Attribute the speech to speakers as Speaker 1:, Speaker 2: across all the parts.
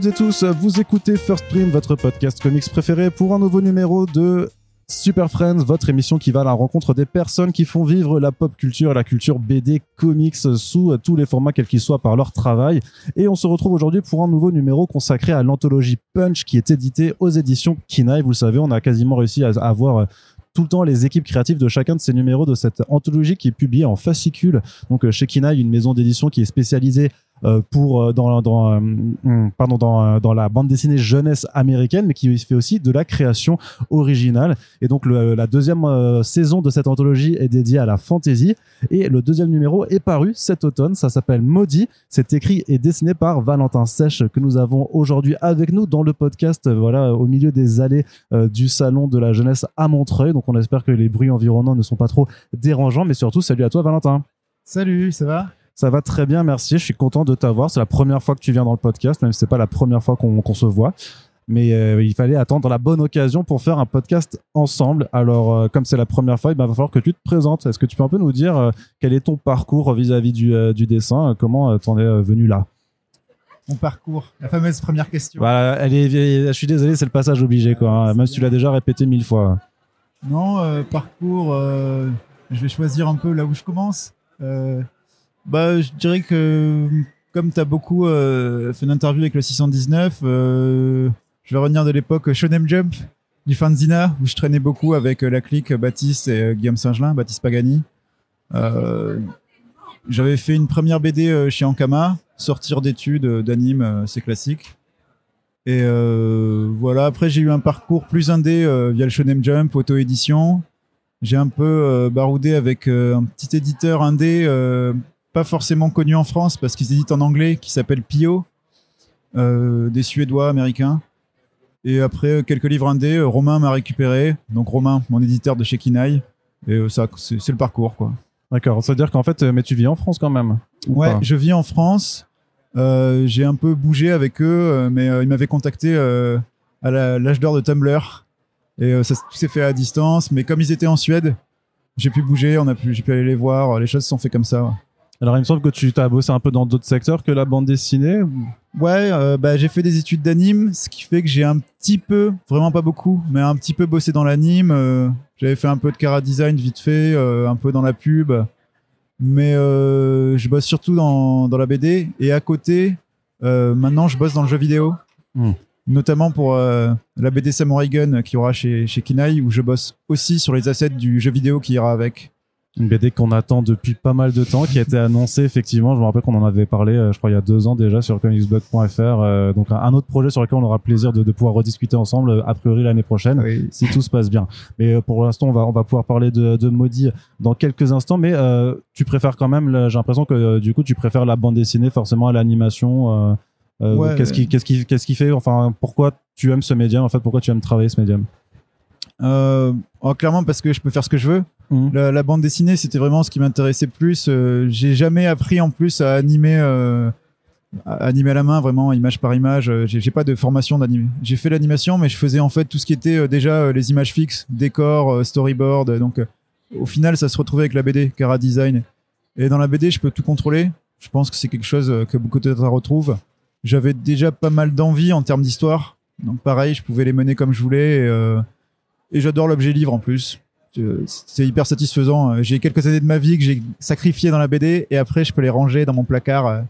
Speaker 1: Toutes et tous, vous écoutez First Print, votre podcast comics préféré pour un nouveau numéro de Super Friends, votre émission qui va à la rencontre des personnes qui font vivre la pop culture et la culture BD comics sous tous les formats quels qu'ils soient par leur travail. Et on se retrouve aujourd'hui pour un nouveau numéro consacré à l'anthologie Punch qui est édité aux éditions Kinaï. Vous le savez, on a quasiment réussi à avoir tout le temps les équipes créatives de chacun de ces numéros de cette anthologie qui est publiée en fascicule. Donc chez Kinaï, une maison d'édition qui est spécialisée pour euh, dans dans euh, hmm, pardon dans dans la bande dessinée jeunesse américaine mais qui fait aussi de la création originale. Et donc la deuxième saison de cette anthologie est dédiée à la fantasy. Et le deuxième numéro est paru cet automne. Ça s'appelle Maudit. C'est écrit et dessiné par Valentin Sèche que nous avons aujourd'hui avec nous dans le podcast voilà au milieu des allées du salon de la jeunesse à Montreuil. Donc on espère que les bruits environnants ne sont pas trop dérangeants. Mais surtout salut à toi Valentin.
Speaker 2: Salut, ça va?
Speaker 1: Ça va très bien, merci. Je suis content de t'avoir. C'est la première fois que tu viens dans le podcast, même si c'est pas la première fois qu'on se voit. Mais euh, il fallait attendre la bonne occasion pour faire un podcast ensemble. Alors, euh, comme c'est la première fois, il va falloir que tu te présentes. Est-ce que tu peux un peu nous dire euh, quel est ton parcours vis-à-vis du, du, dessin? Comment t'en es venu là?
Speaker 2: Mon parcours, la fameuse première question.
Speaker 1: Voilà, elle est, je suis désolé, c'est le passage obligé, quoi. Hein, même si tu l'as déjà répété mille fois.
Speaker 2: Non, parcours, je vais choisir un peu là où je commence. Bah, je dirais que comme tu as beaucoup euh, fait une interview avec le 619, euh, je vais revenir de l'époque Shonen Jump du Fanzina où je traînais beaucoup avec euh, la clique Baptiste et Guillaume Singelin, Baptiste Pagani. J'avais fait une première BD chez Ankama, sortir d'études d'anime, c'est classique. Et voilà, après j'ai eu un parcours plus indé via le Shonen Jump, auto-édition. J'ai un peu baroudé avec un petit éditeur indé pas forcément connu en France parce qu'ils éditent en anglais, qui s'appelle Pio, euh, des Suédois américains. Et après quelques livres indés, euh, Romain m'a récupéré. Donc Romain, mon éditeur de chez Kinaï. Et euh, ça, c'est le parcours, quoi.
Speaker 1: D'accord. Ça veut dire qu'en fait, mais tu vis en France quand même.
Speaker 2: Ouais, je vis en France. j'ai un peu bougé avec eux, mais ils m'avaient contacté à l'âge d'or de Tumblr. Et ça s'est fait à distance. Mais comme ils étaient en Suède, j'ai pu bouger, on a pu, j'ai pu aller les voir. Les choses se sont fait comme ça.
Speaker 1: Alors, il me semble que tu as bossé un peu dans d'autres secteurs que la bande dessinée.
Speaker 2: Ouais, euh, bah, j'ai fait des études d'anime, ce qui fait que j'ai un petit peu, vraiment pas beaucoup, mais un petit peu bossé dans l'anime. Euh, j'avais fait un peu de cara design vite fait, euh, un peu dans la pub, mais je bosse surtout dans, dans, la BD. Et à côté, maintenant, je bosse dans le jeu vidéo. Hmm. Notamment pour la BD Samurai Gun qui aura chez, chez Kinaï, où je bosse aussi sur les assets du jeu vidéo qui ira avec.
Speaker 1: Une BD qu'on attend depuis pas mal de temps, qui a été annoncée effectivement. Je me rappelle qu'on en avait parlé, euh, je crois, il y a deux ans déjà sur comicsblog.fr. Euh, donc un autre projet sur lequel on aura plaisir de, de pouvoir rediscuter ensemble euh, a priori l'année prochaine, si tout se passe bien. Mais pour l'instant, on va on va pouvoir parler de, de Maudit dans quelques instants. Mais tu préfères quand même, j'ai l'impression que du coup, tu préfères la bande dessinée forcément à l'animation. qu'est-ce qui qu'est-ce qui qu'est-ce qui fait enfin pourquoi tu aimes ce médium en fait pourquoi tu aimes travailler ce médium?
Speaker 2: Euh, oh, clairement parce que je peux faire ce que je veux. Mhm. La, bande dessinée, c'était vraiment ce qui m'intéressait plus. Euh, j'ai jamais appris en plus à animer, euh, à animer à la main, vraiment image par image. Euh, j'ai pas de formation d'animé. J'ai fait l'animation, mais je faisais en fait tout ce qui était déjà les images fixes, décor, storyboard. Donc, au final, ça se retrouvait avec la BD, Cara Design. Et dans la BD, je peux tout contrôler. Je pense que c'est quelque chose que beaucoup d'autres retrouvent. J'avais déjà pas mal d'envie en termes d'histoire. Donc, pareil, je pouvais les mener comme je voulais. Et, et j'adore l'objet livre en plus. C'est hyper satisfaisant. J'ai quelques années de ma vie que j'ai sacrifié dans la BD et après je peux les ranger dans mon placard euh,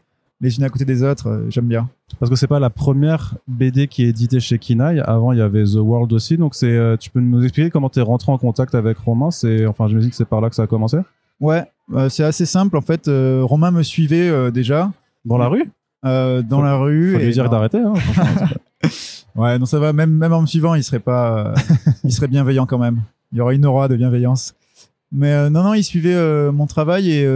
Speaker 2: les unes à côté des autres. Euh, j'aime bien.
Speaker 1: Parce que c'est pas la première BD qui est éditée chez Kinaï. Avant, il y avait The World aussi. Donc c'est, euh, tu peux nous expliquer comment tu es rentré en contact avec Romain? C'est, enfin, je me dis que c'est par là que ça a commencé.
Speaker 2: Ouais, c'est assez simple en fait. Romain me suivait déjà.
Speaker 1: Dans la rue?
Speaker 2: Dans la rue.
Speaker 1: Faut lui dire d'arrêter. Hein,
Speaker 2: Ouais, non, ça va. Même, même en me suivant, il serait pas, euh, il serait bienveillant quand même. Il y aurait une aura de bienveillance. Mais euh, non, non, il suivait euh, mon travail et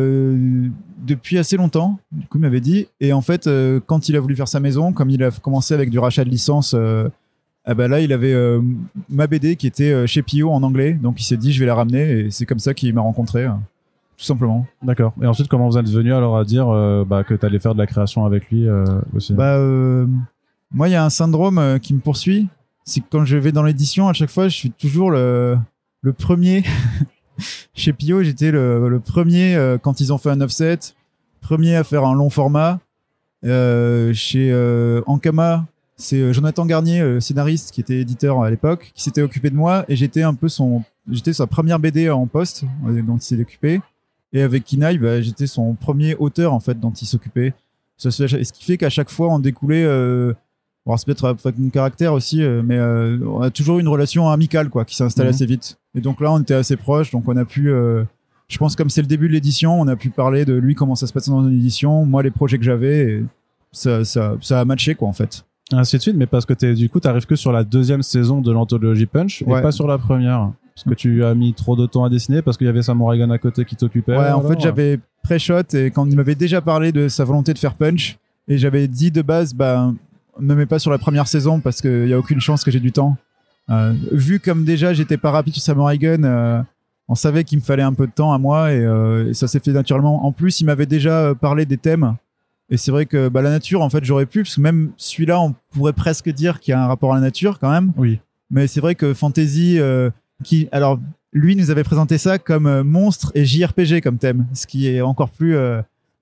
Speaker 2: depuis assez longtemps. Du coup, il m'avait dit. Et en fait, quand il a voulu faire sa maison, comme il a commencé avec du rachat de licence, ah bah là, il avait ma BD qui était chez Pio en anglais. Donc, il s'est dit, je vais la ramener. Et c'est comme ça qu'il m'a rencontré tout simplement.
Speaker 1: D'accord. Et ensuite, comment vous êtes venu alors à dire bah, que tu allais faire de la création avec lui aussi?
Speaker 2: Bah, moi, il y a un syndrome euh, qui me poursuit. C'est que quand je vais dans l'édition, à chaque fois, je suis toujours le, le premier. Chez Pio, j'étais le, le, premier euh, quand ils ont fait un offset, premier à faire un long format. chez Ankama, c'est Jonathan Garnier, scénariste, qui était éditeur à l'époque, qui s'était occupé de moi et j'étais un peu son, j'étais sa première BD en poste, dont il s'est occupé. Et avec Kinaï, bah, j'étais son premier auteur en fait dont il s'occupait. Ce qui fait qu'à chaque fois on découlait Bon, c'est peut-être mon caractère aussi, euh, mais euh, on a toujours une relation amicale quoi, qui s'est installée mhm. assez vite. Et donc là, on était assez proches, donc on a pu, euh, je pense comme c'est le début de l'édition, on a pu parler de lui comment ça se passait dans une édition, moi les projets que j'avais, ça, ça, ça a matché quoi en fait.
Speaker 1: Ainsi de suite, mais parce que es, du coup, t'arrives que sur la deuxième saison de l'anthologie Punch et pas sur la première. Parce que tu as mis trop de temps à dessiner parce qu'il y avait Samurai Gun à côté qui t'occupait.
Speaker 2: Ouais, en fait, j'avais pré-shot et quand il m'avait déjà parlé de sa volonté de faire Punch, et j'avais dit de base, bah, ne mets pas sur la première saison parce qu'il n'y a aucune chance que j'ai du temps. Euh, vu comme déjà j'étais pas rapide sur Samurai Gun, euh, on savait qu'il me fallait un peu de temps à moi euh, et, ça s'est fait naturellement. En plus, il m'avait déjà parlé des thèmes. Et c'est vrai que bah, la nature, en fait, j'aurais pu, parce que même celui-là, on pourrait presque dire qu'il y a un rapport à la nature quand même.
Speaker 1: Oui.
Speaker 2: Mais c'est vrai que Fantasy, qui, alors, lui nous avait présenté ça comme monstre et JRPG comme thème, ce qui est encore plus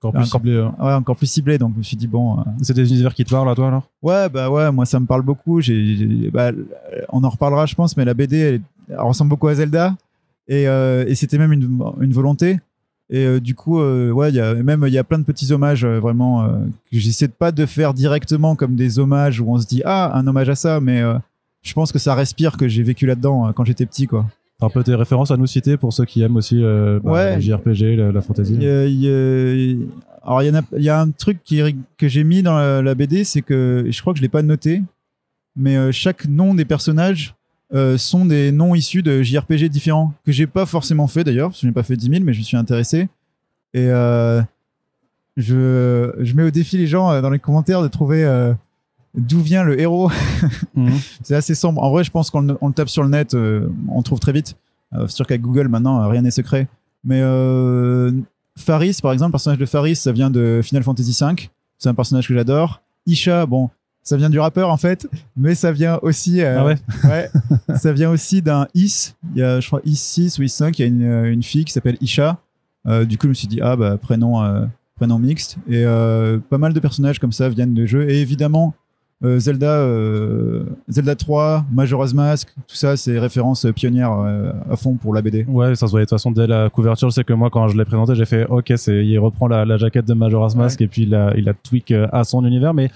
Speaker 1: encore plus ciblé.
Speaker 2: Hein. Ouais, encore plus ciblé. Donc je me suis dit bon. Euh,
Speaker 1: c'est des univers qui te parlent à toi alors?
Speaker 2: Ouais, bah ouais, moi ça me parle beaucoup. J'ai, bah, on en reparlera, je pense, mais la BD, elle, ressemble beaucoup à Zelda et, euh, et c'était même une, une, volonté. Et euh, du coup, ouais, il y a même il y a plein de petits hommages vraiment que j'essaie de pas de faire directement comme des hommages où on se dit ah un hommage à ça, mais je pense que ça respire que j'ai vécu là-dedans quand j'étais petit, quoi.
Speaker 1: Un peu tes références à nous citer pour ceux qui aiment aussi euh, bah, JRPG, la, fantasy.
Speaker 2: alors il y, a, y a un truc qui, que j'ai mis dans la, BD, c'est que je crois que je l'ai pas noté, mais euh, chaque nom des personnages euh, sont des noms issus de JRPG différents que j'ai pas forcément fait d'ailleurs, parce que je n'ai pas fait 10 000, mais je me suis intéressé. Et je, je mets au défi les gens dans les commentaires de trouver d'où vient le héros. Mhm. c'est assez sombre. En vrai, je pense qu'on le tape sur le net, euh, on trouve très vite. Euh, c'est sûr qu'avec Google, maintenant, euh, rien n'est secret. Mais Faris, par exemple, le personnage de Faris, ça vient de Final Fantasy V. C'est un personnage que j'adore. Isha, bon, ça vient du rappeur en fait, mais ça vient aussi,
Speaker 1: ah ouais,
Speaker 2: ouais ça vient aussi d'un Is. Il y a, je crois, Is 6 ou Is 5. Il y a une, une fille qui s'appelle Isha. du coup, je me suis dit, ah bah prénom, prénom mixte. Et pas mal de personnages comme ça viennent de jeux. Et évidemment, euh, Zelda, euh, Zelda 3, Majora's Mask, tout ça, c'est références pionnières euh, à fond pour la BD.
Speaker 1: Ouais, ça se voyait de toute façon dès la couverture. Je sais que moi, quand je l'ai présenté, j'ai fait OK, c'est, il reprend la, jaquette de Majora's Mask et puis il a, il a tweak à son univers. Mais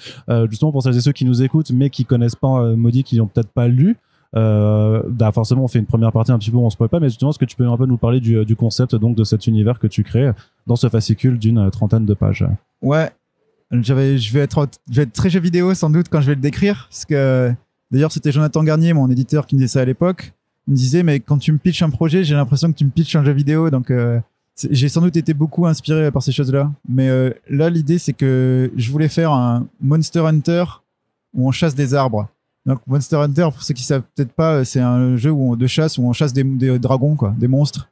Speaker 1: justement, pour celles et ceux qui nous écoutent, mais qui connaissent pas Maudit, qui n'ont peut-être pas lu, bah forcément on fait une première partie un petit peu où on se peut pas mais justement est-ce que tu peux un peu nous parler du, du, concept donc de cet univers que tu crées dans ce fascicule d'une trentaine de pages?
Speaker 2: Ouais j'avais, je vais être, je vais être très jeu vidéo sans doute quand je vais le décrire, parce que d'ailleurs c'était Jonathan Garnier, mon éditeur, qui me disait ça à l'époque. Il me disait mais quand tu me pitches un projet, j'ai l'impression que tu me pitches un jeu vidéo, donc euh, j'ai sans doute été beaucoup inspiré par ces choses-là. Mais euh, là l'idée c'est que je voulais faire un Monster Hunter où on chasse des arbres. Donc Monster Hunter, pour ceux qui savent peut-être pas, c'est un jeu où de chasse où on chasse des, des dragons, quoi, des monstres.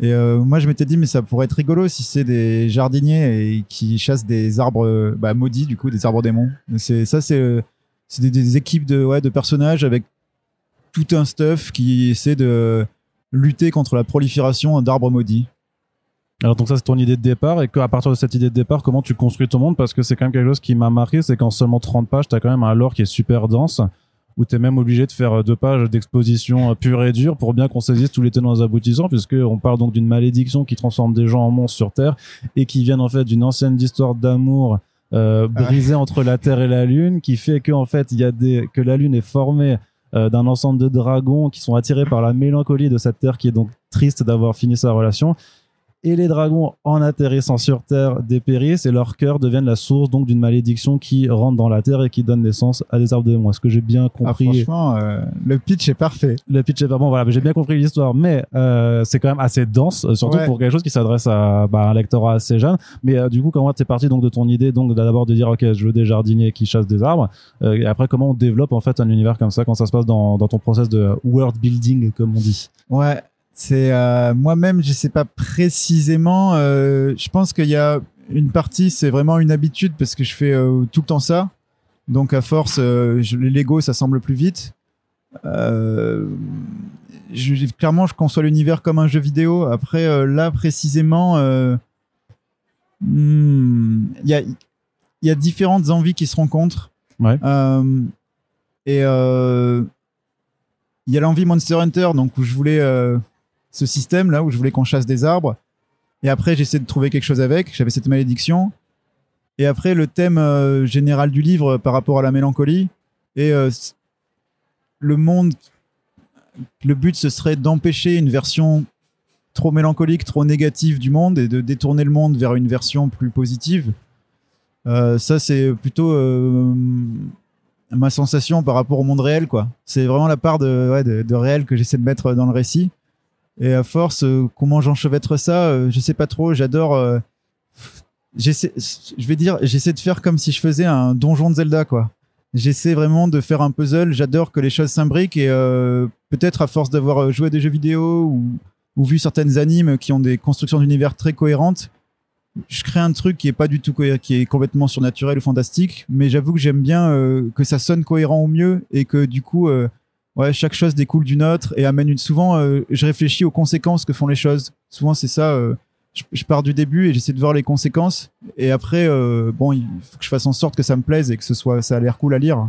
Speaker 2: Et euh, moi, je m'étais dit, mais ça pourrait être rigolo si c'est des jardiniers et qui chassent des arbres bah, maudits, du coup, des arbres démons. C'est ça, c'est euh, c'est des, équipes de ouais de personnages avec tout un stuff qui essaie de lutter contre la prolifération d'arbres maudits.
Speaker 1: Alors donc ça c'est ton idée de départ et qu'à partir de cette idée de départ comment tu construis ton monde? Parce que c'est quand même quelque chose qui m'a marqué c'est qu'en seulement 30 pages t'as quand même un lore qui est super dense où tu es même obligé de faire euh, deux pages d'exposition euh, pure et dure pour bien qu'on saisisse tous les tenants et aboutissants, puisqu'on parle donc d'une malédiction qui transforme des gens en monstres sur Terre et qui vient en fait d'une ancienne histoire d'amour euh, brisée entre la Terre et la Lune, qui fait que en fait il y a des que la Lune est formée euh, d'un ensemble de dragons qui sont attirés par la mélancolie de cette Terre qui est donc triste d'avoir fini sa relation et les dragons, en atterrissant sur Terre, dépérissent et leur cœur deviennent la source donc d'une malédiction qui rentre dans la Terre et qui donne naissance à des arbres de démons. Est-ce que j'ai bien ah, compris?
Speaker 2: Franchement, euh, le pitch est parfait.
Speaker 1: Le pitch est pas bon, voilà, j'ai bien compris l'histoire, mais euh, c'est quand même assez dense, euh, surtout pour quelque chose qui s'adresse à bah, un lectorat assez jeune. Mais du coup, comment t'es parti donc de ton idée, donc d'abord de dire ok, je veux des jardiniers qui chassent des arbres, et après comment on développe en fait un univers comme ça quand ça se passe dans, dans ton process de world building, comme on dit?
Speaker 2: Ouais, c'est euh, moi-même, je sais pas précisément. Euh, je pense qu'il y a une partie, c'est vraiment une habitude parce que je fais euh, tout le temps ça. Donc à force, je, les Lego, ça semble plus vite. Je, clairement, je conçois l'univers comme un jeu vidéo. Après, là précisément, hmm, il y a y a différentes envies qui se rencontrent.
Speaker 1: Ouais.
Speaker 2: Et il y a l'envie Monster Hunter, donc où je voulais ce système là où je voulais qu'on chasse des arbres. Et après, j'essaie de trouver quelque chose avec. J'avais cette malédiction. Et après, le thème euh, général du livre par rapport à la mélancolie. Et euh, le monde. Le but, ce serait d'empêcher une version trop mélancolique, trop négative du monde et de détourner le monde vers une version plus positive. Euh, ça, c'est plutôt ma sensation par rapport au monde réel, quoi. C'est vraiment la part de, de réel que j'essaie de mettre dans le récit. Et à force, euh, comment j'enchevêtre ça, euh, je sais pas trop. J'adore. euh, j'essaie, je vais dire, j'essaie de faire comme si je faisais un donjon de Zelda, quoi. J'essaie vraiment de faire un puzzle. J'adore que les choses s'imbriquent et peut-être à force d'avoir joué à des jeux vidéo ou, vu certaines animes qui ont des constructions d'univers très cohérentes, je crée un truc qui est pas du tout qui est complètement surnaturel ou fantastique. Mais j'avoue que j'aime bien que ça sonne cohérent au mieux et que du coup, ouais, chaque chose découle d'une autre et amène une. Souvent, euh, je réfléchis aux conséquences que font les choses. Souvent, c'est ça. euh, je, je pars du début et j'essaie de voir les conséquences. Et après, euh, bon, il faut que je fasse en sorte que ça me plaise et que ce soit, ça a l'air cool à lire.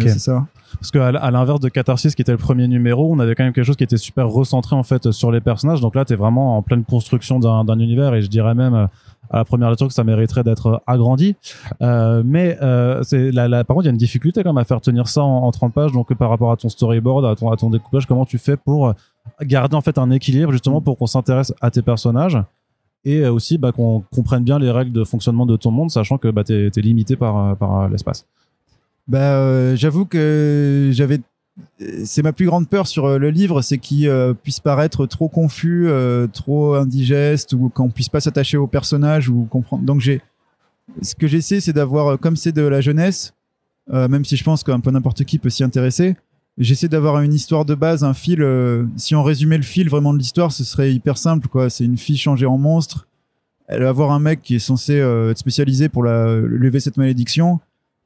Speaker 2: C'est ça.
Speaker 1: Parce qu'à à l'inverse de Catharsis, qui était le premier numéro, on avait quand même quelque chose qui était super recentré en fait sur les personnages. Donc là, t'es vraiment en pleine construction d'un d'un univers et je dirais même à la première lecture que ça mériterait d'être agrandi. Euh, mais euh, c'est la, la, par contre, il y a une difficulté quand même à faire tenir ça en, en 30 pages. Donc par rapport à ton storyboard, à ton, découpage, comment tu fais pour garder en fait un équilibre justement pour qu'on s'intéresse à tes personnages et euh, aussi bah, qu'on comprenne bien les règles de fonctionnement de ton monde, sachant que bah, t'es es limité par, euh, euh, l'espace?
Speaker 2: Bah, euh, j'avoue que j'avais. C'est ma plus grande peur sur euh, le livre, c'est qu'il euh, puisse paraître trop confus, euh, trop indigeste, ou qu'on puisse pas s'attacher au personnage ou comprendre. Donc j'ai, ce que j'essaie, c'est d'avoir, comme c'est de la jeunesse, même si je pense qu'un peu n'importe qui peut s'y intéresser, j'essaie d'avoir une histoire de base, un fil. si on résumait le fil vraiment de l'histoire, ce serait hyper simple, quoi. C'est une fille changée en monstre. Elle va voir un mec qui est censé être spécialisé pour la, lever cette malédiction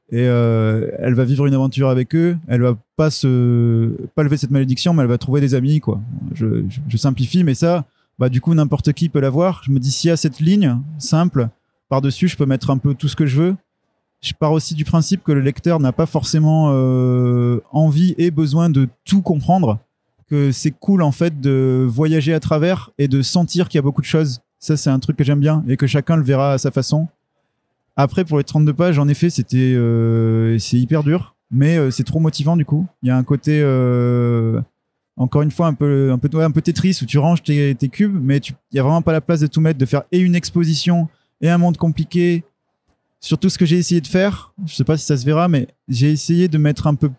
Speaker 2: et euh, elle va vivre une aventure avec eux. Elle va pas se pas lever cette malédiction, mais elle va trouver des amis quoi. Je, simplifie, mais ça, bah du coup n'importe qui peut l'avoir. Je me dis s'il y a cette ligne simple par dessus, je peux mettre un peu tout ce que je veux. Je pars aussi du principe que le lecteur n'a pas forcément euh, envie et besoin de tout comprendre. Que c'est cool en fait de voyager à travers et de sentir qu'il y a beaucoup de choses. Ça c'est un truc que j'aime bien et que chacun le verra à sa façon. Après, pour les 32 pages, en effet, c'était euh, c'est hyper dur, mais euh, c'est trop motivant du coup. Il y a un côté, euh, encore une fois, un peu, un peu, ouais, un peu Tetris où tu ranges tes, tes cubes, mais il y a vraiment pas la place de tout mettre, de faire et une exposition et un monde compliqué. Surtout ce que j'ai essayé de faire, je sais pas si ça se verra, mais j'ai essayé de mettre un peu.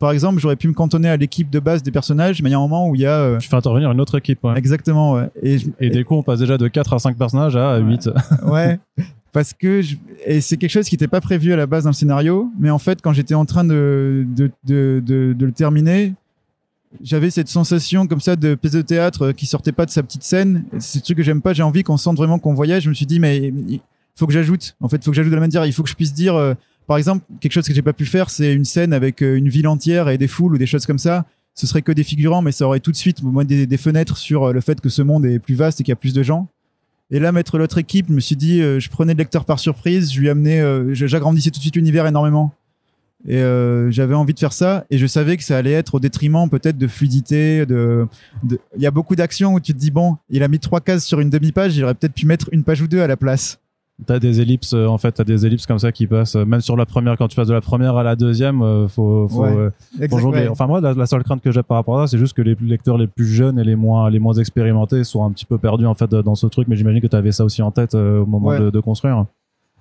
Speaker 2: Par exemple, j'aurais pu me cantonner à l'équipe de base des personnages, mais il y a un moment où il y a euh,
Speaker 1: Tu fais intervenir une autre équipe. ouais.
Speaker 2: exactement, ouais. Et, je-
Speaker 1: Et du coup, on passe déjà de 4 à 5 personnages à 8.
Speaker 2: ouais parce que et c'est quelque chose qui n'était pas prévu à la base dans le scénario mais en fait quand j'étais en train de de, de, le terminer j'avais cette sensation comme ça de pièce de théâtre euh, qui sortait pas de sa petite scène. C'est ce truc que j'aime pas. J'ai envie qu'on sente vraiment qu'on voyage. Je me suis dit mais il faut que j'ajoute. En fait il faut que j'ajoute de la manière. Il faut que je puisse dire euh, par exemple quelque chose que j'ai pas pu faire c'est une scène avec euh, une ville entière et des foules ou des choses comme ça. Ce serait que des figurants mais ça aurait tout de suite des, fenêtres sur le fait que ce monde est plus vaste et qu'il y a plus de gens et là, mettre l'autre équipe, je me suis dit, euh, je prenais le lecteur par surprise, je lui amenais, euh, j'agrandissais tout de suite l'univers énormément. Et euh, j'avais envie de faire ça, et je savais que ça allait être au détriment peut-être de fluidité. De, de- il y a beaucoup d'actions où tu te dis bon, il a mis trois cases sur une demi-page, il aurait peut-être pu mettre une page ou deux à la place.
Speaker 1: T'as des ellipses, euh, en fait, t'as des ellipses comme ça qui passent, euh, même sur la première, quand tu passes de la première à la deuxième, euh, faut, faut,
Speaker 2: Ouais.
Speaker 1: euh, faut jongler. Enfin, moi, la, la seule crainte que j'ai par rapport à ça, c'est juste que les lecteurs les plus jeunes et les moins, les moins expérimentés soient un petit peu perdus, en fait, dans ce truc, mais j'imagine que t'avais ça aussi en tête euh, au moment
Speaker 2: Ouais.
Speaker 1: de, de construire.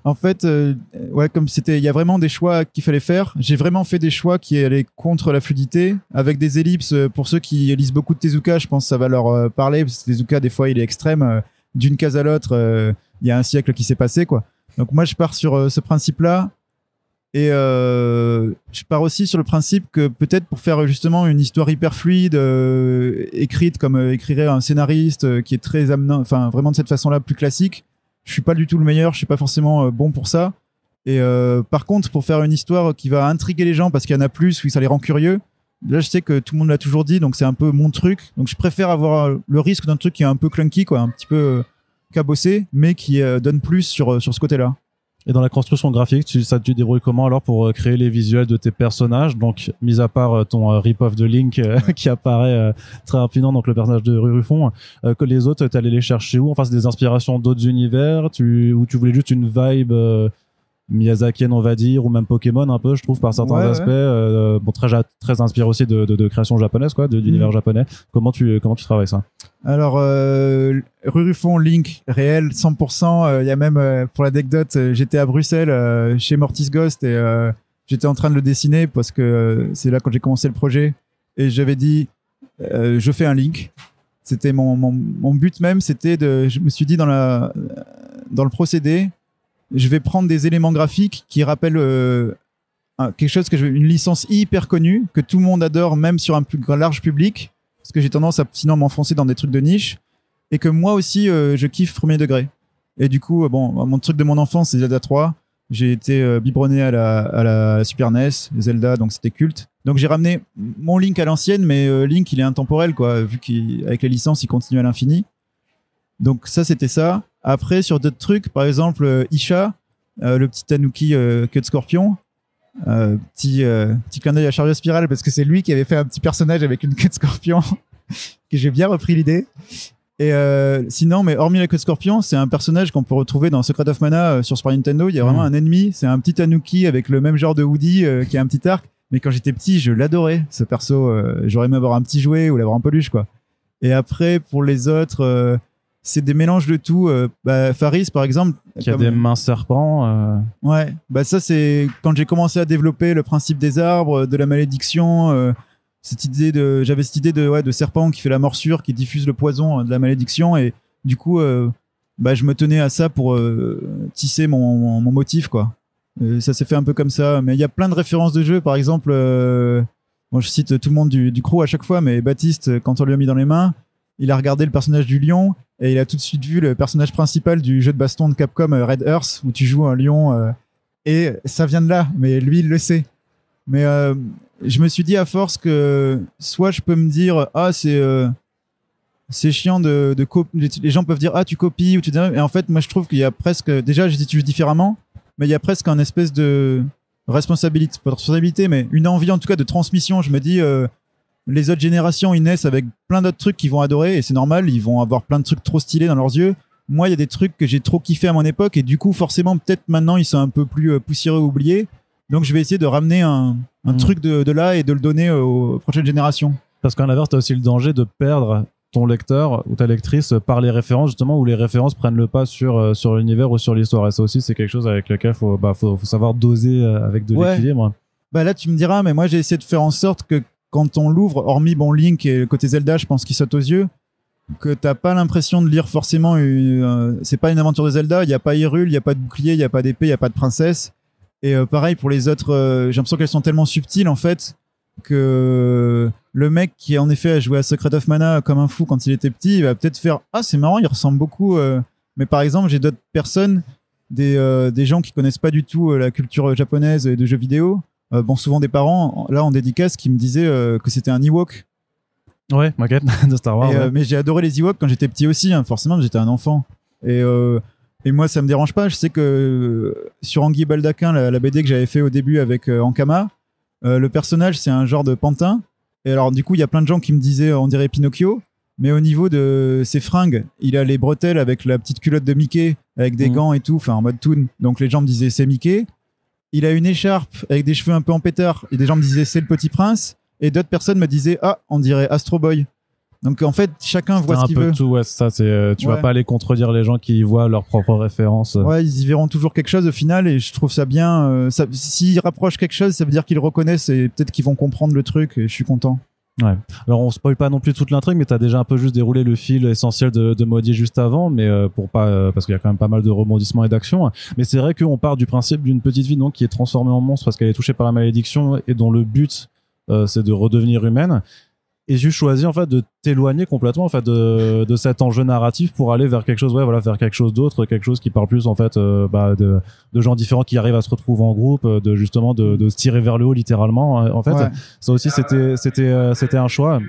Speaker 2: En fait, euh, ouais, comme c'était, il y a vraiment des choix qu'il fallait faire. J'ai vraiment fait des choix qui allaient contre la fluidité, avec des ellipses. Pour ceux qui lisent beaucoup de Tezuka, je pense que ça va leur parler. Parce que Tezuka, des fois, il est extrême. D'une case à l'autre, euh, il y a un siècle qui s'est passé, quoi. Donc moi, je pars sur euh, ce principe-là. Et euh, je pars aussi sur le principe que peut-être pour faire justement une histoire hyper fluide, écrite comme écrirait un scénariste qui est très amenant, enfin vraiment de cette façon-là plus classique, je suis pas du tout le meilleur, je suis pas forcément bon pour ça. Et par contre, pour faire une histoire qui va intriguer les gens parce qu'il y en a plus, où ça les rend curieux, là je sais que tout le monde l'a toujours dit, donc c'est un peu mon truc. Donc je préfère avoir euh, le risque d'un truc qui est un peu clunky, quoi, un petit peu euh, cabossé, mais qui euh, donne plus sur, sur ce côté-là.
Speaker 1: Et dans la construction graphique, tu, ça, tu débrouilles comment alors pour créer les visuels de tes personnages? Donc, mis à part ton euh, rip-off de Link qui apparaît très rapidement, donc le personnage de Rurufon, que les autres, t'allais les chercher où? Enfin, c'est des inspirations d'autres univers? Tu, Ou tu voulais juste une vibe Miyazakienne on va dire ou même Pokémon un peu je trouve par certains aspects euh, bon très très inspiré aussi de, de, de création japonaise quoi de l'univers mm. japonais. Comment tu comment tu travailles ça?
Speaker 2: Alors euh, Rurufon Link réel 100% euh, il y a même pour l'anecdote j'étais à Bruxelles chez Mortis Ghost et j'étais en train de le dessiner parce que c'est là quand j'ai commencé le projet et j'avais dit je fais un Link. C'était mon, mon, mon but même c'était de je me suis dit dans la dans le procédé je vais prendre des éléments graphiques qui rappellent euh, quelque chose que je une licence hyper connue que tout le monde adore même sur un plus large public parce que j'ai tendance à sinon m'enfoncer dans des trucs de niche et que moi aussi euh, je kiffe premier degré. Et du coup bon mon truc de mon enfance c'est Zelda 3 j'ai été euh, biberonné à la, à la Super NES Zelda donc c'était culte. Donc j'ai ramené mon Link à l'ancienne mais Link il est intemporel quoi vu qu'avec les licences il continue à l'infini. Donc ça c'était ça après, sur d'autres trucs, par exemple, euh, Isha, euh, le petit Tanuki euh, queue de scorpion, petit, petit clin d'œil à Chariot Spiral parce que c'est lui qui avait fait un petit personnage avec une queue de scorpion, que j'ai bien repris l'idée. Et sinon, mais hormis la queue de scorpion, c'est un personnage qu'on peut retrouver dans Secret of Mana sur Super Nintendo. Il y a vraiment hmm. un ennemi, c'est un petit Tanuki avec le même genre de Woody qui a un petit arc. Mais quand j'étais petit, je l'adorais, ce perso. J'aurais aimé avoir un petit jouet ou l'avoir en peluche, quoi. Et après, pour les autres, c'est des mélanges de tout. Euh, bah, Faris, par exemple.
Speaker 1: Qui a des mains serpents. Euh.
Speaker 2: Ouais, bah ça, c'est quand j'ai commencé à développer le principe des arbres, de la malédiction. Euh, cette idée de, j'avais cette idée de, ouais, de serpent qui fait la morsure, qui diffuse le poison de la malédiction. Et du coup, bah, je me tenais à ça pour tisser mon, mon, motif, quoi. ça s'est fait un peu comme ça. Mais il y a plein de références de jeux. Par exemple, je cite tout le monde du, du crew à chaque fois, mais Baptiste, quand on lui a mis dans les mains, il a regardé le personnage du lion et il a tout de suite vu le personnage principal du jeu de baston de Capcom euh, Red Earth où tu joues un lion euh, et ça vient de là mais lui il le sait. Mais euh, je me suis dit à force que soit je peux me dire ah c'est c'est chiant de, de les gens peuvent dire ah tu copies ou tu et en fait moi je trouve qu'il y a presque déjà je dis différemment mais il y a presque un espèce de responsabilité pas de responsabilité mais une envie en tout cas de transmission. Je me dis les autres générations, ils naissent avec plein d'autres trucs qu'ils vont adorer et c'est normal, ils vont avoir plein de trucs trop stylés dans leurs yeux. Moi, il y a des trucs que j'ai trop kiffé à mon époque et du coup, forcément, peut-être maintenant, ils sont un peu plus euh, poussiéreux, oubliés. Donc, je vais essayer de ramener un, mm. truc de, là et de le donner aux prochaines générations.
Speaker 1: Parce qu'en l'inverse, tu as aussi le danger de perdre ton lecteur ou ta lectrice par les références justement où les références prennent le pas sur euh, sur l'univers ou sur l'histoire et ça aussi c'est quelque chose avec lequel faut bah, faut, savoir doser euh, avec de l'équilibre
Speaker 2: bah là tu me diras mais moi j'ai essayé de faire en sorte que quand on l'ouvre, hormis bon Link et le côté Zelda, je pense qu'il saute aux yeux, que t'as pas l'impression de lire forcément. Une, c'est pas une aventure de Zelda. Il y a pas Hyrule, il y a pas de bouclier, il y a pas d'épée, il y a pas de princesse. Et euh, pareil pour les autres, euh, j'ai l'impression qu'elles sont tellement subtiles en fait que le mec qui en effet a joué à Secret of Mana comme un fou quand il était petit, il va peut-être faire ah c'est marrant, il ressemble beaucoup. Euh. Mais par exemple, j'ai d'autres personnes, des, des gens qui connaissent pas du tout la culture japonaise et de jeux vidéo, euh, bon, souvent des parents, là en dédicace, qui me disaient euh, que c'était un Ewok.
Speaker 1: Ouais, maquette de Star Wars.
Speaker 2: Euh, mais j'ai adoré les Ewoks quand j'étais petit aussi, hein, forcément, j'étais un enfant. Et, et moi, ça me dérange pas. Je sais que sur Anguille Baldaquin, la, BD que j'avais fait au début avec Ankama, le personnage, c'est un genre de pantin. Et alors, du coup, il y a plein de gens qui me disaient, on dirait Pinocchio. Mais au niveau de ses fringues, il a les bretelles avec la petite culotte de Mickey, avec des mmh. gants et tout, enfin en mode toon. Donc les gens me disaient c'est Mickey il a une écharpe avec des cheveux un peu en pétard. Et des gens me disaient c'est le petit prince. Et d'autres personnes me disaient ah on dirait Astro Boy. Donc en fait chacun voit ce qu'il veut.
Speaker 1: tout, ouais, ça c'est euh, tu vas pas aller contredire les gens qui voient leurs propres références.
Speaker 2: Ouais ils y verront toujours quelque chose au final. Et je trouve ça bien euh, s'ils rapprochent quelque chose ça veut dire qu'ils reconnaissent et peut-être qu'ils vont comprendre le truc. Et je suis content
Speaker 1: Ouais. Alors on spoil pas non plus toute l'intrigue, mais t'as déjà un peu juste déroulé le fil essentiel de, de juste avant, mais euh, pour pas euh, parce qu'il y a quand même pas mal de rebondissements et d'actions. Mais c'est vrai qu'on part du principe d'une petite vie donc qui est transformée en monstre parce qu'elle est touchée par la malédiction et dont le but euh, c'est de redevenir humaine et j'ai choisi en fait de t'éloigner complètement en fait de, de cet enjeu narratif pour aller vers quelque chose ouais voilà vers quelque chose d'autre quelque chose qui parle plus en fait euh, bah, de, de gens différents qui arrivent à se retrouver en groupe euh, de justement de, de se tirer vers le haut littéralement hein, en fait. Ça aussi c'était c'était euh, c'était un choix.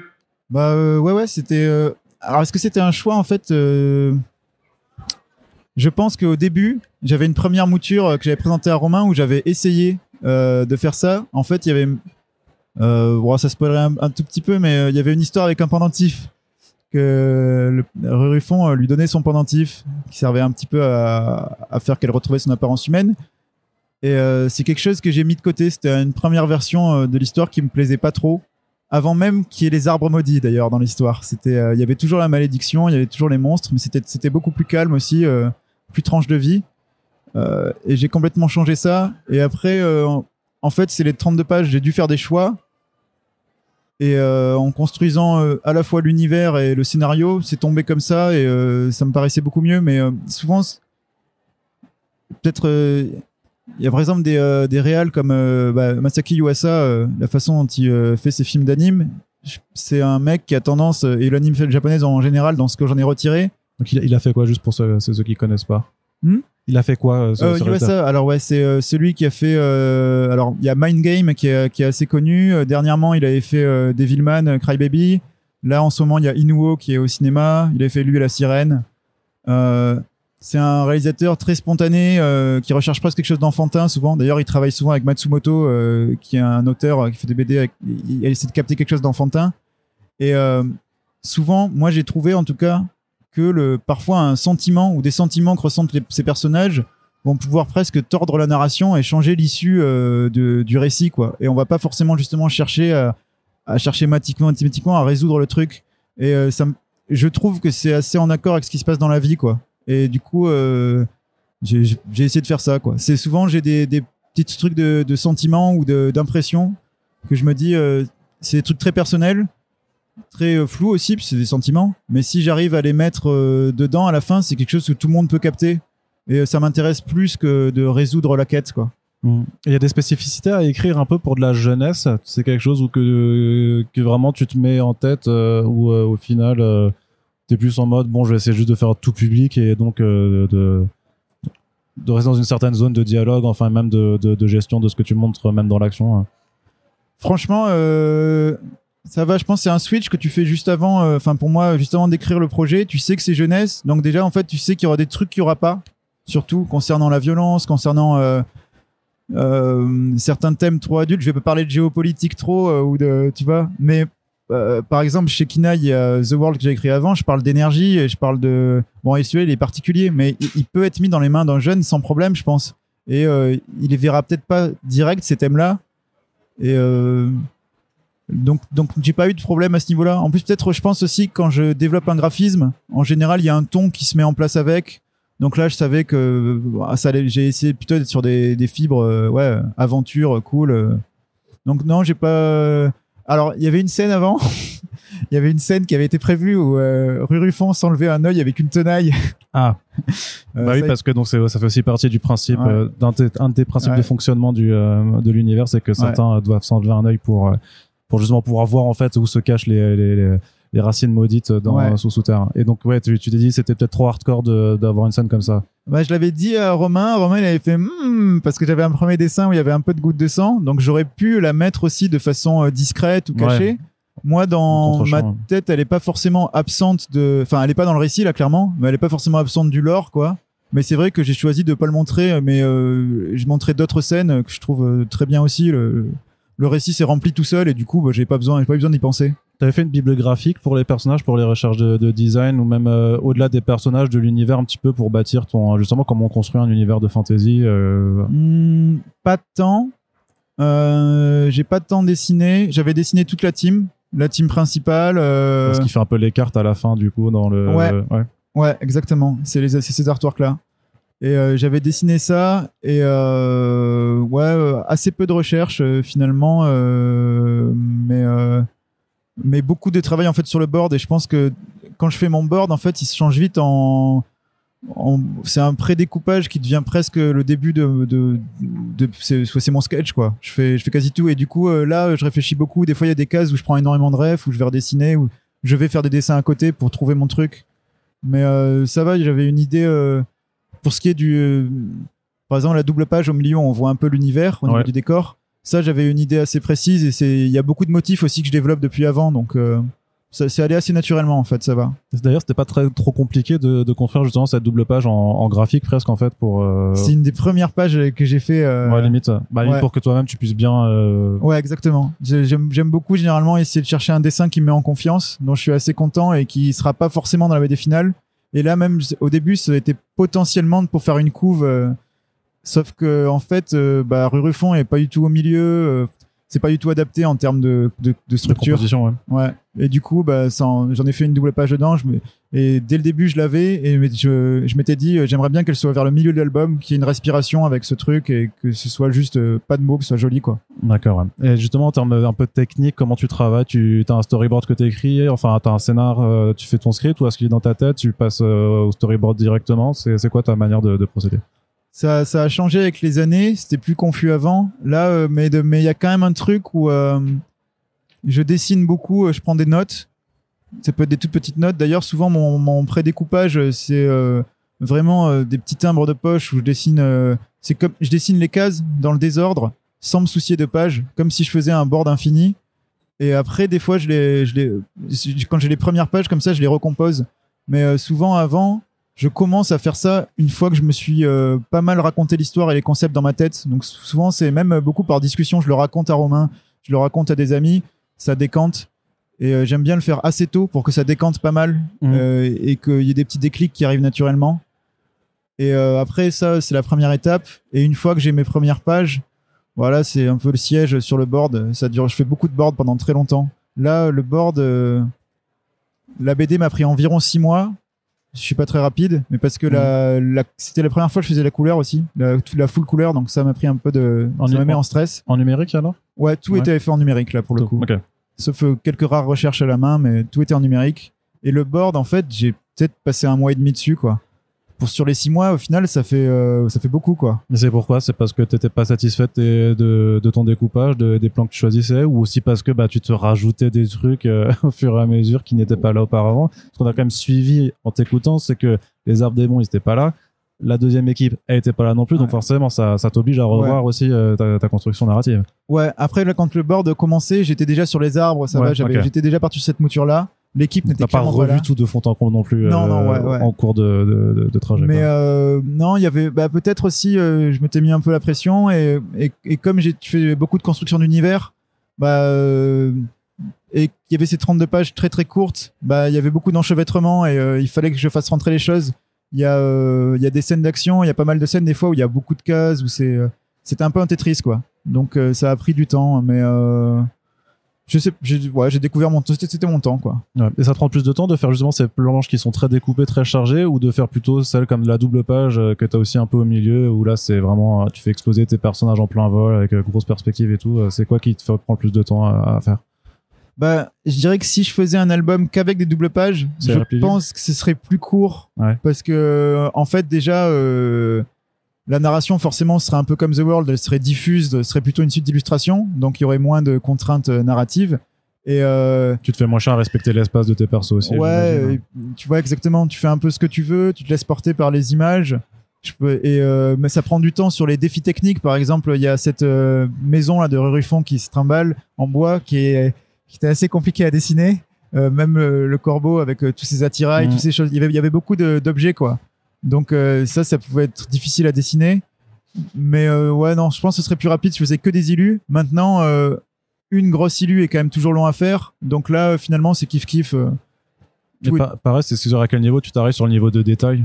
Speaker 2: Bah ouais ouais c'était alors est-ce que c'était un choix en fait Je pense qu'au début, j'avais une première mouture que j'avais présentée à Romain où j'avais essayé de faire ça. En fait, il y avait euh, bon, ça spoilerait un, tout petit peu, mais il y avait une histoire avec un pendentif que le, Ruffon lui donnait son pendentif qui servait un petit peu à, faire qu'elle retrouvait son apparence humaine. Et euh, c'est quelque chose que j'ai mis de côté. C'était une première version euh, de l'histoire qui me plaisait pas trop. Avant même qu'il y ait les arbres maudits d'ailleurs dans l'histoire. C'était, euh, il y avait toujours la malédiction, il y avait toujours les monstres, mais c'était, c'était beaucoup plus calme aussi, plus tranche de vie. et j'ai complètement changé ça. Et après, en fait, c'est les 32 pages, j'ai dû faire des choix. Et en construisant à la fois l'univers et le scénario, c'est tombé comme ça et ça me paraissait beaucoup mieux. Mais souvent, peut-être il y a par exemple des, euh, des réals comme euh, bah, Masaki Yuasa, euh, la façon dont il fait ses films d'anime. C'est un mec qui a tendance, et l'anime japonaise en général, dans ce que j'en ai retiré.
Speaker 1: Donc il, a fait quoi, juste pour ceux, ceux qui connaissent pas?
Speaker 2: Hmm?
Speaker 1: Il a fait quoi
Speaker 2: sur, Yuasa, alors ouais, c'est celui qui a fait. alors il y a Mind Game qui est, qui est assez connu. dernièrement, il avait fait Devilman, Crybaby. Là, en ce moment, il y a Inuo qui est au cinéma. Il a fait lui la sirène. Euh, c'est un réalisateur très spontané euh, qui recherche presque quelque chose d'enfantin souvent. D'ailleurs, il travaille souvent avec Matsumoto, euh, qui est un auteur euh, qui fait des BD. Avec, il, essaie de capter quelque chose d'enfantin. Et souvent, moi, j'ai trouvé en tout cas que parfois un sentiment ou des sentiments que ressentent ces personnages vont pouvoir presque tordre la narration et changer l'issue du récit, quoi. Et on va pas forcément justement chercher à, chercher mathématiquement, à résoudre le truc. Et ça, je trouve que c'est assez en accord avec ce qui se passe dans la vie, quoi. Et du coup, euh, j'ai essayé de faire ça. C'est souvent, j'ai des, petits trucs de, de sentiments ou d'impressions que je me dis, euh, c'est des trucs très personnels, très euh, flous aussi, puis c'est des sentiments. Mais si j'arrive à les mettre dedans à la fin, c'est quelque chose que tout le monde peut capter. Et ça m'intéresse plus que de résoudre la quête, quoi.
Speaker 1: Mmh. Il y a des spécificités à écrire un peu pour de la jeunesse? C'est quelque chose où que, que vraiment tu te mets en tête ou au final t'es plus en mode bon je vais essayer juste de faire tout public et donc euh, de de rester dans une certaine zone de dialogue enfin même de, de, gestion de ce que tu montres même dans l'action hein.
Speaker 2: franchement euh, ça va je pense c'est un switch que tu fais juste avant euh, enfin pour moi juste avant d'écrire le projet tu sais que c'est jeunesse donc déjà en fait tu sais qu'il y aura des trucs qu'il y aura pas surtout concernant la violence concernant certains thèmes trop adultes je vais pas parler de géopolitique trop ou de tu vois mais euh, par exemple, chez Kina, il y a The World que j'ai écrit avant. Je parle d'énergie et je parle de. Bon, SUL, il est particulier, mais il, peut être mis dans les mains d'un jeune sans problème, je pense. Et euh, il les verra peut-être pas direct, ces thèmes-là. Et euh, donc, donc j'ai pas eu de problème à ce niveau-là. En plus, peut-être, je pense aussi que quand je développe un graphisme, en général, il y a un ton qui se met en place avec. Donc là, je savais que bah, ça j'ai essayé plutôt d'être sur des, des fibres, ouais, aventure, cool. Donc non, j'ai pas alors, il y avait une scène avant. Il y avait une scène qui avait été prévue où euh, Rurufon s'enlevait un œil avec une tenaille.
Speaker 1: Ah. Euh, bah oui, parce que donc ça fait aussi partie du principe euh, d'un un des principes de fonctionnement du euh, de l'univers, c'est que certains doivent s'enlever un œil pour pour justement pouvoir voir en fait où se cachent les, les, les, racines maudites dans sous terre. Et donc ouais, tu t'es dit c'était peut-être trop hardcore d'avoir une scène comme ça.
Speaker 2: Bah, je l'avais dit à Romain. Romain, il avait fait hmm, parce que j'avais un premier dessin où il y avait un peu de goutte de sang, donc j'aurais pu la mettre aussi de façon euh, discrète ou cachée. Moi, dans ma tête, elle est pas forcément absente de. Enfin, elle est pas dans le récit là, clairement, mais elle est pas forcément absente du lore, quoi. Mais c'est vrai que j'ai choisi de pas le montrer, mais euh, je montrais d'autres scènes que je trouve euh, très bien aussi. Le, le récit s'est rempli tout seul et du coup, bah, j'ai pas besoin, j'ai pas besoin d'y penser.
Speaker 1: T'avais fait une bible graphique pour les personnages, pour les recherches de, design ou même euh, au-delà des personnages, de l'univers un petit peu pour bâtir ton justement comment on construit un univers de fantasy. Euh...
Speaker 2: Hmm, pas tant. Euh, j'ai pas tant dessiné. J'avais dessiné toute la team, la team principale. Euh...
Speaker 1: Ce qui fait un peu les cartes à la fin du coup dans le.
Speaker 2: Ouais. Ouais, ouais exactement. C'est les ces artworks là. Et euh, j'avais dessiné ça et euh, ouais assez peu de recherche finalement, mais mais beaucoup de travail en fait sur le board. Et je pense que quand je fais mon board en fait il se change vite en, c'est un pré-découpage qui devient presque le début de, de, c'est mon sketch quoi. Je fais je fais quasi tout. Et du coup euh, là je réfléchis beaucoup. Des fois il y a des cases où je prends énormément de refs où je vais redessiner ou je vais faire des dessins à côté pour trouver mon truc. Mais euh, ça va j'avais une idée euh, pour ce qui est du par exemple la double page au milieu on voit un peu l'univers au niveau du décor ça j'avais une idée assez précise et c'est il y a beaucoup de motifs aussi que je développe depuis avant donc euh, c'est allé assez naturellement en fait, ça va.
Speaker 1: D'ailleurs, c'était pas très trop compliqué de, de, construire justement cette double page en, en graphique presque en fait pour. Euh...
Speaker 2: C'est une des premières pages que j'ai fait. Euh...
Speaker 1: Ouais, limite. Bah, limite pour que toi-même tu puisses bien. Euh...
Speaker 2: Ouais, exactement. J'aime beaucoup généralement essayer de chercher un dessin qui me met en confiance, dont je suis assez content et qui sera pas forcément dans la BD finale. Et là même au début, été potentiellement pour faire une couve. Euh, sauf que en fait, euh, bah, Rurufon pas du tout au milieu euh, c'est pas du tout adapté en termes de, de, de structure.
Speaker 1: De ouais.
Speaker 2: ouais. Et du coup, bah, j'en ai fait une double page dedans. Je me, et dès le début, je l'avais et je, je m'étais dit, euh, j'aimerais bien qu'elle soit vers le milieu de l'album, qu'il y ait une respiration avec ce truc et que ce soit juste euh, pas de mots, que ce soit joli, quoi.
Speaker 1: D'accord. Et justement, en termes un peu de technique, comment tu travailles? Tu as un storyboard que tu écrit, enfin, tu as un scénar, euh, tu fais ton script ou est-ce qu'il est dans ta tête Tu passes au storyboard directement? C'est quoi ta manière de, de procéder?
Speaker 2: Ça, ça a changé avec les années. C'était plus confus avant. Là, euh, mais il y a quand même un truc où euh, je dessine beaucoup. Euh, je prends des notes. Ça peut être des toutes petites notes. D'ailleurs, souvent mon, mon pré-découpage, c'est vraiment des petits timbres de poche où je dessine. comme je dessine les cases dans le désordre, sans me soucier de pages, comme si je faisais un board infini. Et après, des fois, je les, quand j'ai les premières pages comme ça, je les recompose. Mais souvent avant, je commence à faire ça une fois que je me suis euh, pas mal raconté l'histoire et les concepts dans ma tête. Donc souvent c'est même beaucoup par discussion. Je le raconte à Romain, je le raconte à des amis, ça décante. Et euh, j'aime bien le faire assez tôt pour que ça décante pas mal mmh. euh, et qu'il y ait des petits déclics qui arrivent naturellement. Et après ça, c'est la première étape. Et une fois que j'ai mes premières pages, voilà, c'est un peu le siège sur le board. Ça dure. Je fais beaucoup de board pendant très longtemps. Là, le board, la BD m'a pris environ six mois je suis pas très rapide, mais parce que la, la c'était la première fois que je faisais la couleur aussi, la, la full couleur, donc ça m'a pris un peu de,
Speaker 1: en
Speaker 2: ça m'a mis en stress.
Speaker 1: En numérique alors?
Speaker 2: Ouais, tout était fait en numérique là pour le coup. Sauf euh, quelques rares recherches à la main, mais tout était en numérique. Et le board, en fait, j'ai peut-être passé un mois et demi dessus, quoi pour sur les six mois, au final, ça fait euh, ça fait beaucoup quoi.
Speaker 1: Mais c'est pourquoi? C'est parce que t'étais pas satisfaite de, de, ton découpage, de, des plans que tu choisissais, ou aussi parce que bah tu te rajoutais des trucs euh, au fur et à mesure qui n'étaient pas là auparavant? Ce qu'on a quand même suivi en t'écoutant, c'est que les arbres démons ils étaient pas là. La deuxième équipe, elle était pas là non plus, donc forcément ça, ça t'oblige à revoir aussi euh, ta, ta, construction narrative.
Speaker 2: Ouais. Après là, quand le board commençait, j'étais déjà sur les arbres, ça va, j'étais déjà parti sur cette mouture là l'équipe n'était
Speaker 1: pas revu tout de fond en comble non plus non, non, ouais, euh, en cours de, de, de, trajet.
Speaker 2: Mais euh, non, il y avait bah, peut-être aussi, euh, je m'étais mis un peu la pression et, et, et comme j'ai fait beaucoup de construction d'univers, bah et qu'il y avait ces 32 pages très très courtes, bah il y avait beaucoup d'enchevêtrements et il fallait que je fasse rentrer les choses. Il y a il y a des scènes d'action, il y a pas mal de scènes des fois où il y a beaucoup de cases où c'est c'était un peu un Tetris quoi. Donc ça a pris du temps, mais je sais, j'ai ouais, j'ai découvert mon c'était mon temps quoi.
Speaker 1: Ouais. Et ça te prend plus de temps de faire justement ces planches qui sont très découpées, très chargées, ou de faire plutôt celles comme la double page euh, que t'as aussi un peu au milieu, où là c'est vraiment euh, tu fais exploser tes personnages en plein vol avec euh, grosse perspective et tout. C'est quoi qui te fait prendre plus de temps à, faire?
Speaker 2: Bah, je dirais que si je faisais un album qu'avec des doubles pages, je pense que ce serait plus court,
Speaker 1: ouais.
Speaker 2: parce que en fait déjà. Euh, la narration, forcément, serait un peu comme The World, elle serait diffuse, serait plutôt une suite d'illustrations, donc il y aurait moins de contraintes euh, narratives. Et euh,
Speaker 1: tu te fais moins cher à respecter l'espace de tes persos aussi.
Speaker 2: Ouais, tu vois exactement. Tu fais un peu ce que tu veux, tu te laisses porter par les images. Je peux, et euh, mais ça prend du temps sur les défis techniques. Par exemple, il y a cette euh, maison là de Ruffon qui se trimballe en bois, qui est qui était assez compliqué à dessiner. Même le, corbeau avec tous ses attirails, mmh. toutes ces choses. Il y avait, il y avait beaucoup d'objets quoi. Donc euh, ça, ça pouvait être difficile à dessiner. Mais euh, ouais, non, je pense que ce serait plus rapide si je faisais que des illus. Maintenant, euh, une grosse illu est quand même toujours long à faire. Donc là, finalement, c'est kiff kiff.
Speaker 1: pareil, c'est à quel niveau? Tu t'arrives sur le niveau de détail?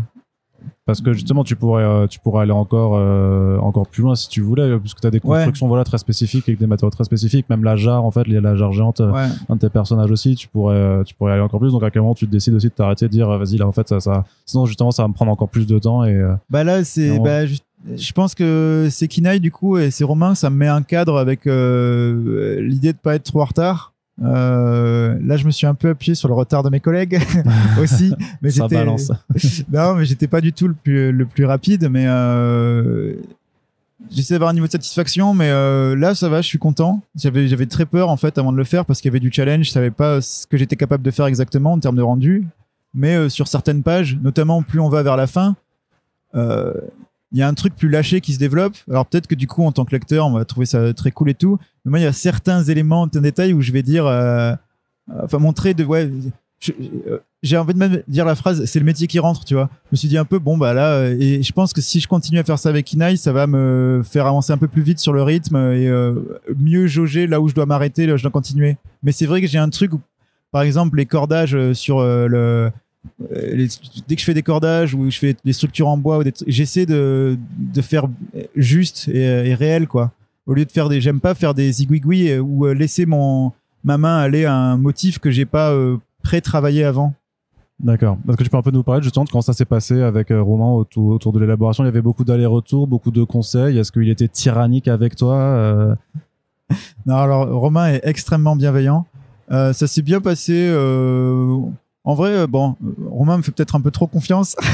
Speaker 1: Parce que justement tu pourrais euh, tu pourrais aller encore euh, encore plus loin si tu voulais parce que tu as des constructions voilà très spécifiques avec des matériaux très spécifiques. Même la jarre en fait il y a la jarre géante euh, un de tes personnages aussi tu pourrais tu pourrais aller encore plus. Donc à quel moment tu te décides aussi de t'arrêter de dire vas-y là en fait ça ça sinon justement ça va me prendre encore plus de temps et
Speaker 2: bah là c'est bah, je pense que c'est Kinaï du coup et c'est Romain ça me met un cadre avec l'idée de pas être trop en retard euh, là, je me suis un peu appuyé sur le retard de mes collègues aussi, mais j'étais non, mais j'étais pas du tout le plus le plus rapide, mais euh... j'essaie d'avoir un niveau de satisfaction, mais euh, là, ça va, je suis content. J'avais j'avais très peur en fait avant de le faire parce qu'il y avait du challenge, je savais pas ce que j'étais capable de faire exactement en termes de rendu, mais sur certaines pages, notamment plus on va vers la fin. Il y a un truc plus lâché qui se développe. Alors peut-être que du coup, en tant que lecteur, on va trouver ça très cool et tout. Mais moi, il y a certains éléments, un détail où je vais dire, euh, enfin montrer de ouais euh, j'ai envie de même dire la phrase c'est le métier qui rentre tu vois. Je me suis dit un peu bon bah là euh, et je pense que si je continue à faire ça avec Inai ça va me faire avancer un peu plus vite sur le rythme et euh, mieux jauger là où je dois m'arrêter là où je dois continuer. Mais c'est vrai que j'ai un truc où, par exemple les cordages sur le dès que je fais des cordages ou je fais des structures en bois j'essaie de, de faire juste et, réel quoi au lieu de faire des j'aime pas faire des zigouigouis ou laisser mon ma main aller à un motif que j'ai pas pré-travaillé avant
Speaker 1: D'accord. Est-ce que tu peux un peu nous parler justement de comment ça s'est passé avec euh, Romain autour, autour de l'élaboration Il y avait beaucoup d'allers-retours, beaucoup de conseils. Est-ce qu'il était tyrannique avec toi euh?
Speaker 2: Non, alors Romain est extrêmement bienveillant. Euh, ça s'est bien passé. En vrai, bon, Romain me fait peut-être un peu trop confiance.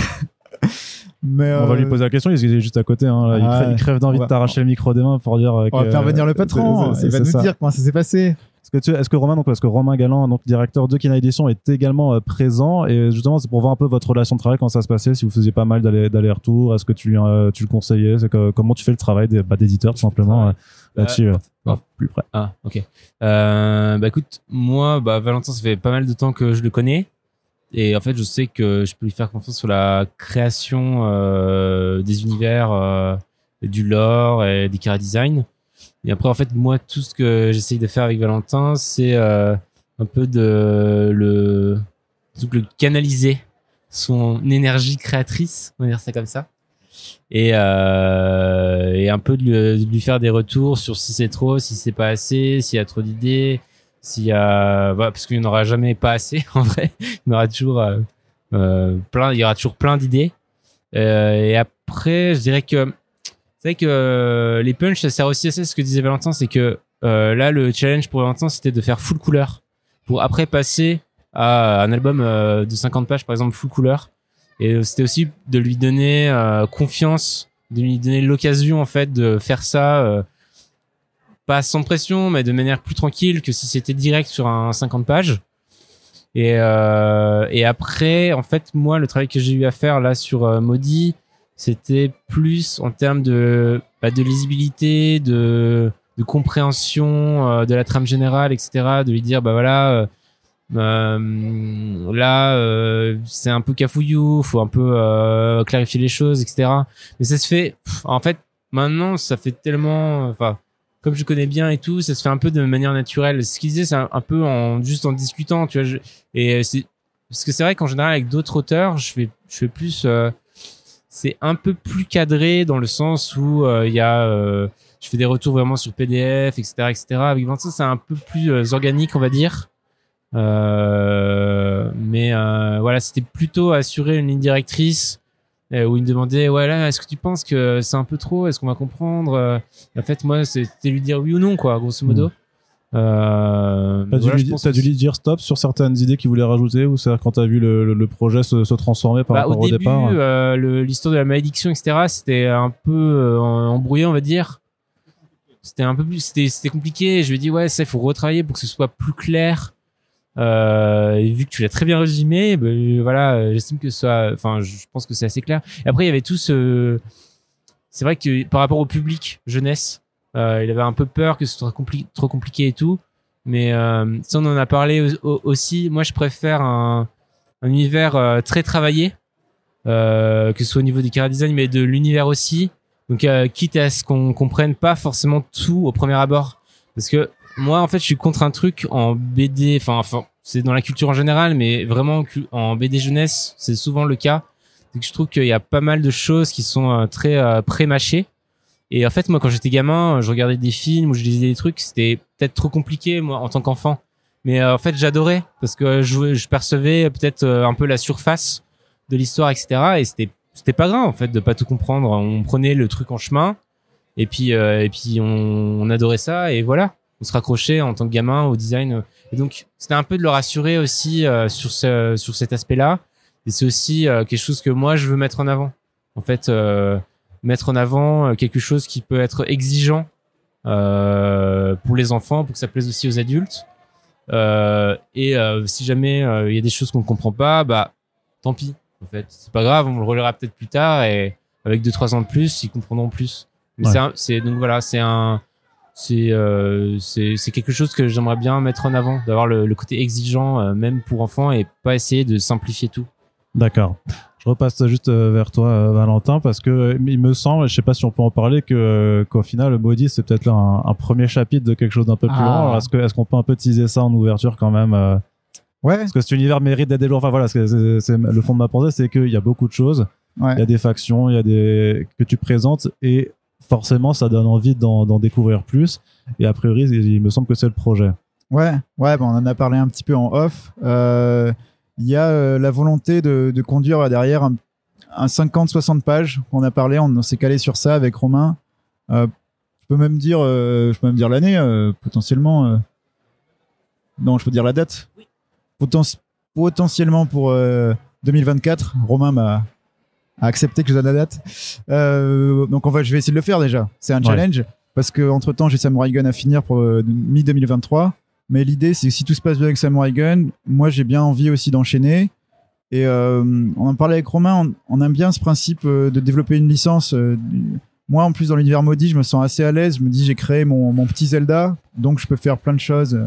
Speaker 1: Mais on va lui poser la question, il est juste à côté. Hein, il, crève, d'envie de t'arracher le micro des mains pour dire.
Speaker 2: On va faire venir le patron. il va nous dire comment ça s'est passé.
Speaker 1: Est-ce que, est-ce que Romain, donc, parce que Romain Galland, donc directeur de Kina Edition, est également euh, présent et justement c'est pour voir un peu votre relation de travail quand ça se passait, si vous faisiez pas mal d'aller-retour, est-ce que tu, euh, tu le conseillais, c'est que, comment tu fais le travail des, bah, d'éditeur tout simplement euh, là-dessus, plus près.
Speaker 3: Ah ok. bah écoute, moi, bah Valentin, ça fait pas mal de temps que je le connais. Et en fait, je sais que je peux lui faire confiance sur la création des univers, du lore et des chara design. Et après, en fait, moi, tout ce que j'essaye de faire avec Valentin, c'est euh, un peu de le, le canaliser son énergie créatrice, on va dire ça comme ça, et, euh, et un peu de lui, faire des retours sur si c'est trop, si c'est pas assez, s'il y a trop d'idées, y a, voilà, parce qu'il n'y en aura jamais pas assez en vrai, il y aura toujours euh, euh plein, il y aura toujours plein d'idées. Euh, et après, je dirais que c'est que euh, les punchs, ça sert aussi à ça, ce que disait Valentin, c'est que euh, là, le challenge pour Valentin, c'était de faire full couleur pour après passer à un album euh, de 50 pages, par exemple, full couleur. Et c'était aussi de lui donner confiance, de lui donner l'occasion, en fait, de faire ça, pas sans pression, mais de manière plus tranquille que si c'était direct sur un 50 pages. Et, et après, en fait, moi, le travail que j'ai eu à faire là sur Maudit, c'était plus en termes de, bah, de lisibilité, de, de compréhension euh, de la trame générale, etc. De lui dire, bah voilà, euh, euh là, euh, c'est un peu cafouillou, faut un peu clarifier les choses, etc. Mais ça se fait, en fait, maintenant, ça fait tellement, enfin, comme je connais bien et tout, ça se fait un peu de manière naturelle. Ce qu'il disait, c'est un, peu en juste en discutant, tu vois. et c'est parce que c'est vrai qu'en général, avec d'autres auteurs, je fais, je fais plus c'est un peu plus cadré dans le sens où euh, il y a euh, je fais des retours vraiment sur PDF etc etc avec Vincent c'est un peu plus euh, organique on va dire mais voilà c'était plutôt assurer une ligne directrice où il me demandait ouais là est-ce que tu penses que c'est un peu trop? Est-ce qu'on va comprendre? En fait moi c'était lui dire oui ou non quoi grosso modo.
Speaker 1: Euh, t'as dû, lui, dire stop sur certaines idées qu'il voulait rajouter ou c'est quand t'as vu le, le, projet se, se, transformer par bah, rapport au, départ
Speaker 3: euh, l'histoire de la malédiction etc c'était un peu euh, embrouillé on va dire. C'était un peu plus c'était compliqué. Je lui ai dit ouais ça il faut retravailler pour que ce soit plus clair. euh, et vu que tu l'as très bien résumé ben, voilà j'estime que ça enfin je pense que c'est assez clair et après il y avait tout ce c'est vrai que par rapport au public jeunesse euh, il avait un peu peur que ce soit trop compliqué et tout. Mais euh, ça, on en a parlé aussi. Moi, je préfère un, un univers euh, très travaillé, que ce soit au niveau du character design, mais de l'univers aussi. Donc, quitte à ce qu'on comprenne pas forcément tout au premier abord. Parce que moi, en fait, je suis contre un truc en BD. Enfin, enfin c'est dans la culture en général, mais vraiment en BD jeunesse, c'est souvent le cas. C'est que je trouve qu'il y a pas mal de choses qui sont très pré-mâchées et en fait, moi, quand j'étais gamin, je regardais des films ou je lisais des trucs, c'était peut-être trop compliqué, moi, en tant qu'enfant. Mais euh, en fait, j'adorais parce que je, je percevais peut-être euh, un peu la surface de l'histoire, etc. Et c'était c'était pas grave en fait de pas tout comprendre. On prenait le truc en chemin et puis euh, et puis on, adorait ça et voilà, on se raccrochait en tant que gamin au design. Et donc c'était un peu de le rassurer aussi sur ce sur cet aspect-là. Et c'est aussi quelque chose que moi je veux mettre en avant. En fait mettre en avant euh, quelque chose qui peut être exigeant euh, pour les enfants, pour que ça plaise aussi aux adultes. Euh, et si jamais il y a des choses qu'on ne comprend pas, bah tant pis. En fait, c'est pas grave, on le relèvera peut-être plus tard et avec deux trois ans de plus, ils comprendront plus. Mais c'est donc voilà, c'est un c'est euh, c'est c'est quelque chose que j'aimerais bien mettre en avant, d'avoir le, le côté exigeant euh, même pour enfants et pas essayer de simplifier tout.
Speaker 1: D'accord. Je repasse juste euh, vers toi, Valentin, parce que il me semble, je sais pas si on peut en parler, que qu'au final, le Maudit, c'est peut-être là un, un, premier chapitre de quelque chose d'un peu plus
Speaker 3: Ah.
Speaker 1: grand. Est-ce que est-ce qu'on peut un peu teaser ça en ouverture quand même
Speaker 2: Ouais.
Speaker 1: Parce que cet univers mérite d'être développé. Enfin voilà, c'est, le fond de ma pensée, c'est qu'il y a beaucoup de choses.
Speaker 2: Ouais.
Speaker 1: Il y a des factions, il y a des que tu présentes et forcément, ça donne envie d'en, découvrir plus. Et a priori, il, me semble que c'est le projet.
Speaker 2: Ouais, ouais, bah, on en a parlé un petit peu en off. Euh, Il y a euh, la volonté de, de conduire derrière un, un 50-60 pages. On a parlé, on, on s'est calé sur ça avec Romain. Euh, je peux même dire, euh, je peux même dire l'année euh, potentiellement. euh. Non, je peux dire la date. Poten- potentiellement pour euh, 2024. Romain m'a a accepté que je donne la date. Euh, donc on va, je vais essayer de le faire déjà. C'est un
Speaker 1: Ouais.
Speaker 2: challenge parce que entre temps j'ai Samurai Gun à finir pour euh, mi 2023. Mais l'idée c'est que si tout se passe bien avec Samurai Gun, moi j'ai bien envie aussi d'enchaîner. Et euh, on en parlait avec Romain, on, on aime bien ce principe de développer une licence. moi en plus dans l'univers maudit, je me sens assez à l'aise. Je me dis j'ai créé mon, mon petit Zelda, donc je peux faire plein de choses.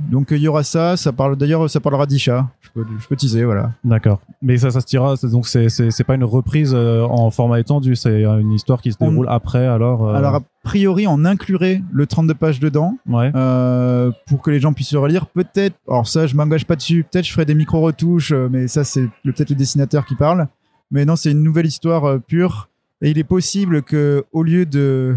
Speaker 2: Euh. Donc euh, il y aura ça. Ça parle d'ailleurs ça parlera d'Isha. Je peux, je peux teaser voilà.
Speaker 1: D'accord. Mais ça, ça se tira. Donc c'est c'est c'est pas une reprise euh, en format étendu. C'est une histoire qui se
Speaker 2: On-
Speaker 1: déroule après. Alors. euh,
Speaker 2: Alors a priori on inclurait le 32 pages dedans.
Speaker 1: ouais.
Speaker 2: euh, pour que les gens puissent le relire. Peut-être, alors ça, je m'engage pas dessus. Peut-être je ferai des micro-retouches, euh, mais ça, c'est peut-être le dessinateur qui parle. Mais non, c'est une nouvelle histoire euh, pure. Et il est possible que, au lieu de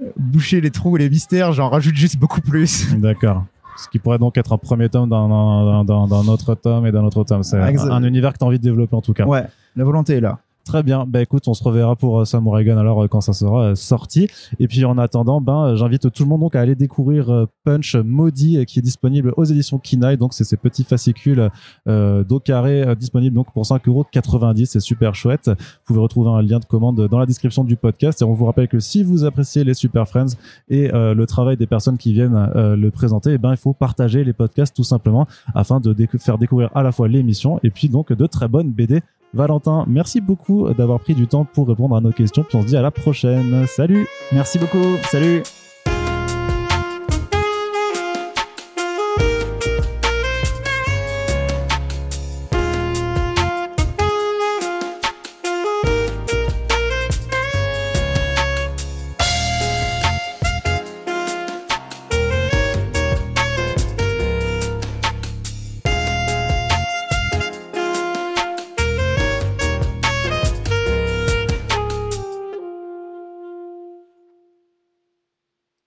Speaker 2: euh, boucher les trous et les mystères, j'en rajoute juste beaucoup plus.
Speaker 1: D'accord. Ce qui pourrait donc être un premier tome d'un- d'un autre tome et d'un autre tome. C'est un, un univers que tu as envie de développer en tout cas.
Speaker 2: ouais, la volonté est là.
Speaker 1: Très bien. Bah écoute, on se reverra pour euh, Samurai Gun alors euh, quand ça sera euh, sorti. Et puis en attendant, ben j'invite tout le monde donc à aller découvrir Punch Maudit qui est disponible aux éditions Kinaï. Donc c'est ces petits fascicules euh, d'eau carré disponibles donc pour 5,90€. C'est super chouette. Vous pouvez retrouver un lien de commande dans la description du podcast. Et on vous rappelle que si vous appréciez les Super Friends et le travail des personnes qui viennent le présenter, eh ben il faut partager les podcasts tout simplement afin de faire découvrir à la fois l'émission et puis donc de très bonnes BD Valentin, merci beaucoup d'avoir pris du temps pour répondre à nos questions. Puis on se dit à la prochaine. Salut
Speaker 2: Merci beaucoup. Salut.